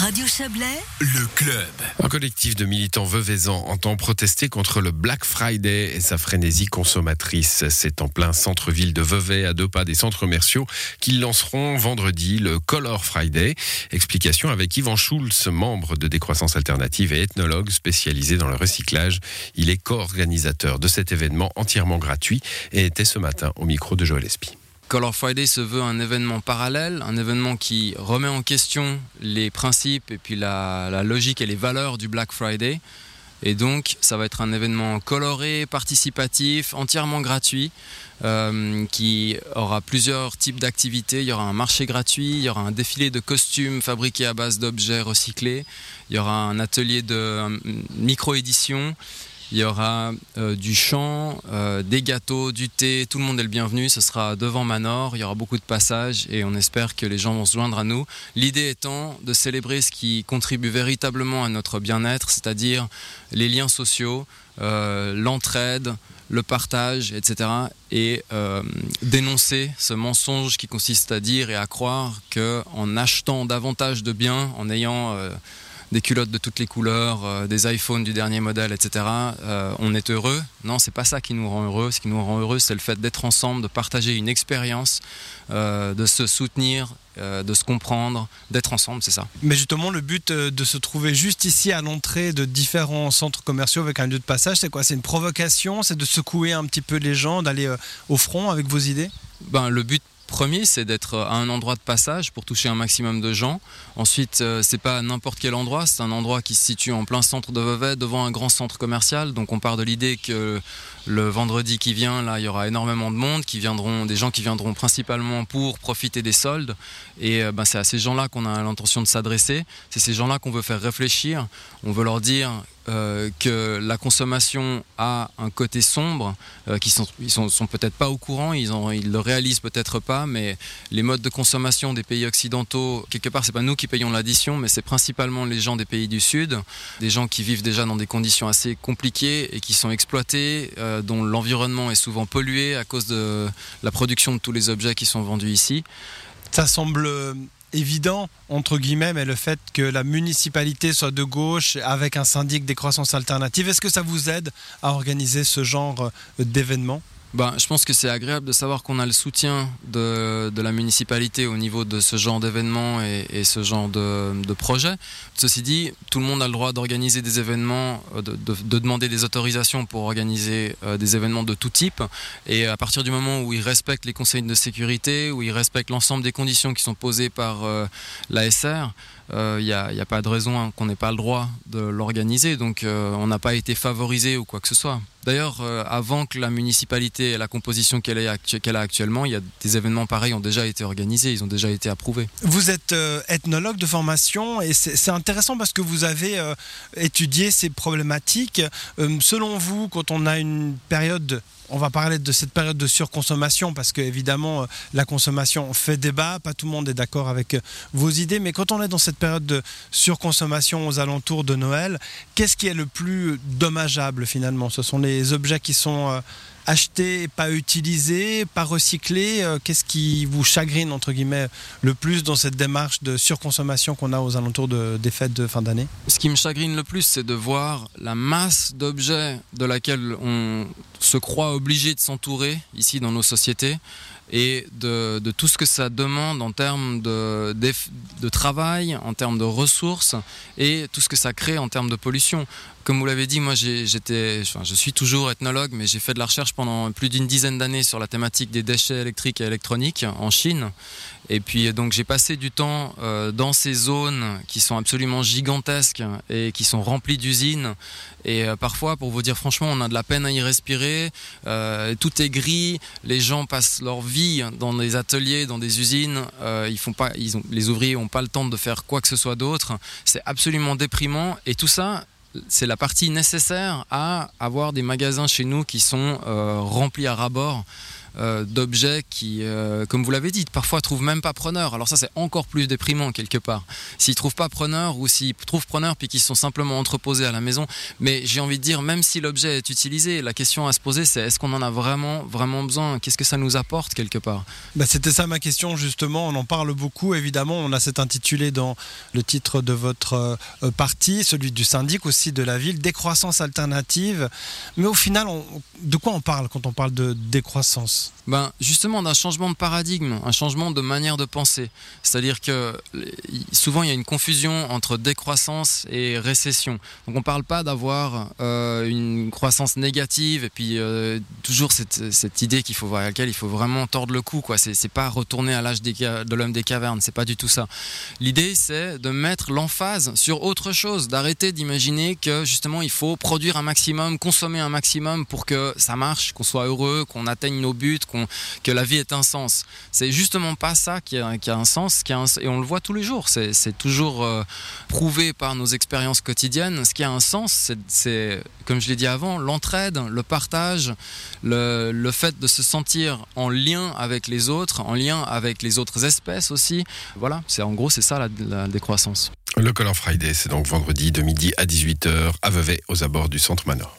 Radio Chablais, le club. Un collectif de militants veuvaisans entend protester contre le Black Friday et sa frénésie consommatrice. C'est en plein centre-ville de Vevey, à deux pas des centres commerciaux, qu'ils lanceront vendredi le Color Friday. Explication avec Yvan Schulz, membre de Décroissance Alternative et ethnologue spécialisé dans le recyclage. Il est co-organisateur de cet événement entièrement gratuit et était ce matin au micro de Joël Espy. Color Friday se veut un événement parallèle, un événement qui remet en question les principes et puis la, logique et les valeurs du Black Friday. Et donc, ça va être un événement coloré, participatif, entièrement gratuit, euh, qui aura plusieurs types d'activités. Il y aura un marché gratuit, il y aura un défilé de costumes fabriqués à base d'objets recyclés, il y aura un atelier de micro-édition, il y aura euh, du chant, euh, des gâteaux, du thé, tout le monde est le bienvenu. Ce sera devant Manor, il y aura beaucoup de passages et on espère que les gens vont se joindre à nous. L'idée étant de célébrer ce qui contribue véritablement à notre bien-être, c'est-à-dire les liens sociaux, euh, l'entraide, le partage, etc. Et dénoncer ce mensonge qui consiste à dire et à croire qu'en achetant davantage de biens, en ayant des culottes de toutes les couleurs, euh, des iPhones du dernier modèle, etc. Euh, on est heureux. Non, c'est pas ça qui nous rend heureux. Ce qui nous rend heureux, c'est le fait d'être ensemble, de partager une expérience, euh, de se soutenir, de se comprendre, d'être ensemble, c'est ça. Mais justement, le but de se trouver juste ici à l'entrée de différents centres commerciaux avec un lieu de passage, c'est quoi? C'est une provocation? C'est de secouer un petit peu les gens, d'aller au front avec vos idées? Ben, Le but Premier, c'est d'être à un endroit de passage pour toucher un maximum de gens. Ensuite, euh, c'est pas n'importe quel endroit, c'est un endroit qui se situe en plein centre de Vevey, devant un grand centre commercial. Donc on part de l'idée que le vendredi qui vient, là, il y aura énormément de monde, qui viendront, des gens qui viendront principalement pour profiter des soldes. Et euh, ben, c'est à ces gens-là qu'on a l'intention de s'adresser. C'est ces gens-là qu'on veut faire réfléchir. On veut leur dire euh, que la consommation a un côté sombre, euh, qui sont, ils sont, peut-être pas au courant, ils, ont, ils le réalisent peut-être pas, mais les modes de consommation des pays occidentaux, quelque part, c'est pas nous qui payons l'addition, mais c'est principalement les gens des pays du Sud, des gens qui vivent déjà dans des conditions assez compliquées et qui sont exploités, euh, dont l'environnement est souvent pollué à cause de la production de tous les objets qui sont vendus ici. Ça semble évident, entre guillemets, mais le fait que la municipalité soit de gauche avec un syndic des croissances alternatives, est-ce que ça vous aide à organiser ce genre d'événements ben, je pense que c'est agréable de savoir qu'on a le soutien de, de, la municipalité au niveau de ce genre d'événements et, ce genre de, de projet. Ceci dit, tout le monde a le droit d'organiser des événements, euh, de, de, demander des autorisations pour organiser euh, des événements de tout type. Et à partir du moment où ils respectent les conseils de sécurité, où ils respectent l'ensemble des conditions qui sont posées par euh, l'ASR, il euh, n'y a, pas de raison qu'on n'ait pas le droit de l'organiser. Donc euh, on n'a pas été favorisé ou quoi que ce soit. D'ailleurs, euh, avant que la municipalité ait la composition qu'elle a actuellement, il y a des événements pareils ont déjà été organisés, ils ont déjà été approuvés. Vous êtes ethnologue de formation et c'est intéressant parce que vous avez étudié ces problématiques. selon vous, quand on a une période on va parler de cette période de surconsommation parce que évidemment euh, la consommation fait débat, pas tout le monde est d'accord avec euh, vos idées, mais quand on est dans cette période de surconsommation aux alentours de Noël, qu'est-ce qui est le plus dommageable finalement? Ce sont les objets qui sont euh, acheté, pas utilisé, pas recyclé euh, Qu'est-ce qui vous chagrine, entre guillemets, le plus dans cette démarche de surconsommation qu'on a aux alentours de, des fêtes de fin d'année? Ce qui me chagrine le plus, c'est de voir la masse d'objets de laquelle on se croit obligé de s'entourer ici dans nos sociétés et de, tout ce que ça demande en termes de, travail, en termes de ressources et tout ce que ça crée en termes de pollution. Comme vous l'avez dit, moi j'étais, je suis toujours ethnologue, mais j'ai fait de la recherche pendant plus d'une dizaine d'années sur la thématique des déchets électriques et électroniques en Chine. Et puis donc j'ai passé du temps euh, dans ces zones qui sont absolument gigantesques et qui sont remplies d'usines. Et euh, parfois, pour vous dire franchement, on a de la peine à y respirer. Euh, tout est gris. Les gens passent leur vie dans des ateliers, dans des usines. ils font pas, ils ont, les ouvriers n'ont pas le temps de faire quoi que ce soit d'autre. C'est absolument déprimant. Et tout ça, c'est la partie nécessaire à avoir des magasins chez nous qui sont remplis à ras-bord euh, d'objets qui, euh, comme vous l'avez dit, parfois trouvent même pas preneur. Alors ça, c'est encore plus déprimant quelque part. S'ils trouvent pas preneur ou s'ils trouvent preneur puis qu'ils sont simplement entreposés à la maison. Mais j'ai envie de dire, même si l'objet est utilisé, la question à se poser, c'est est-ce qu'on en a vraiment, vraiment besoin? Qu'est-ce que ça nous apporte quelque part? Bah, C'était ça ma question justement. On en parle beaucoup évidemment. On a cet intitulé dans le titre de votre euh, parti, celui du syndic aussi de la ville, décroissance alternative. Mais au final, de quoi on parle quand on parle de décroissance? Ben, Justement d'un changement de paradigme, un changement de manière de penser. C'est-à-dire que souvent il y a une confusion entre décroissance et récession. Donc on ne parle pas d'avoir euh, une croissance négative et puis euh, toujours cette, idée qu'il faut, à laquelle il faut vraiment tordre le cou. Ce n'est pas retourner à l'âge de l'homme des cavernes, c'est pas du tout ça. L'idée c'est de mettre l'emphase sur autre chose, d'arrêter d'imaginer que justement il faut produire un maximum, consommer un maximum pour que ça marche, qu'on soit heureux, qu'on atteigne nos buts, que la vie ait un sens. C'est justement pas ça qui a, un sens, et on le voit tous les jours. C'est toujours euh, prouvé par nos expériences quotidiennes. Ce qui a un sens, c'est, comme je l'ai dit avant, l'entraide, le partage, le, fait de se sentir en lien avec les autres, en lien avec les autres espèces aussi. Voilà, c'est en gros c'est ça la, la décroissance. Le Color Friday, c'est donc vendredi de midi à 18h à Vevey, aux abords du Centre Manor.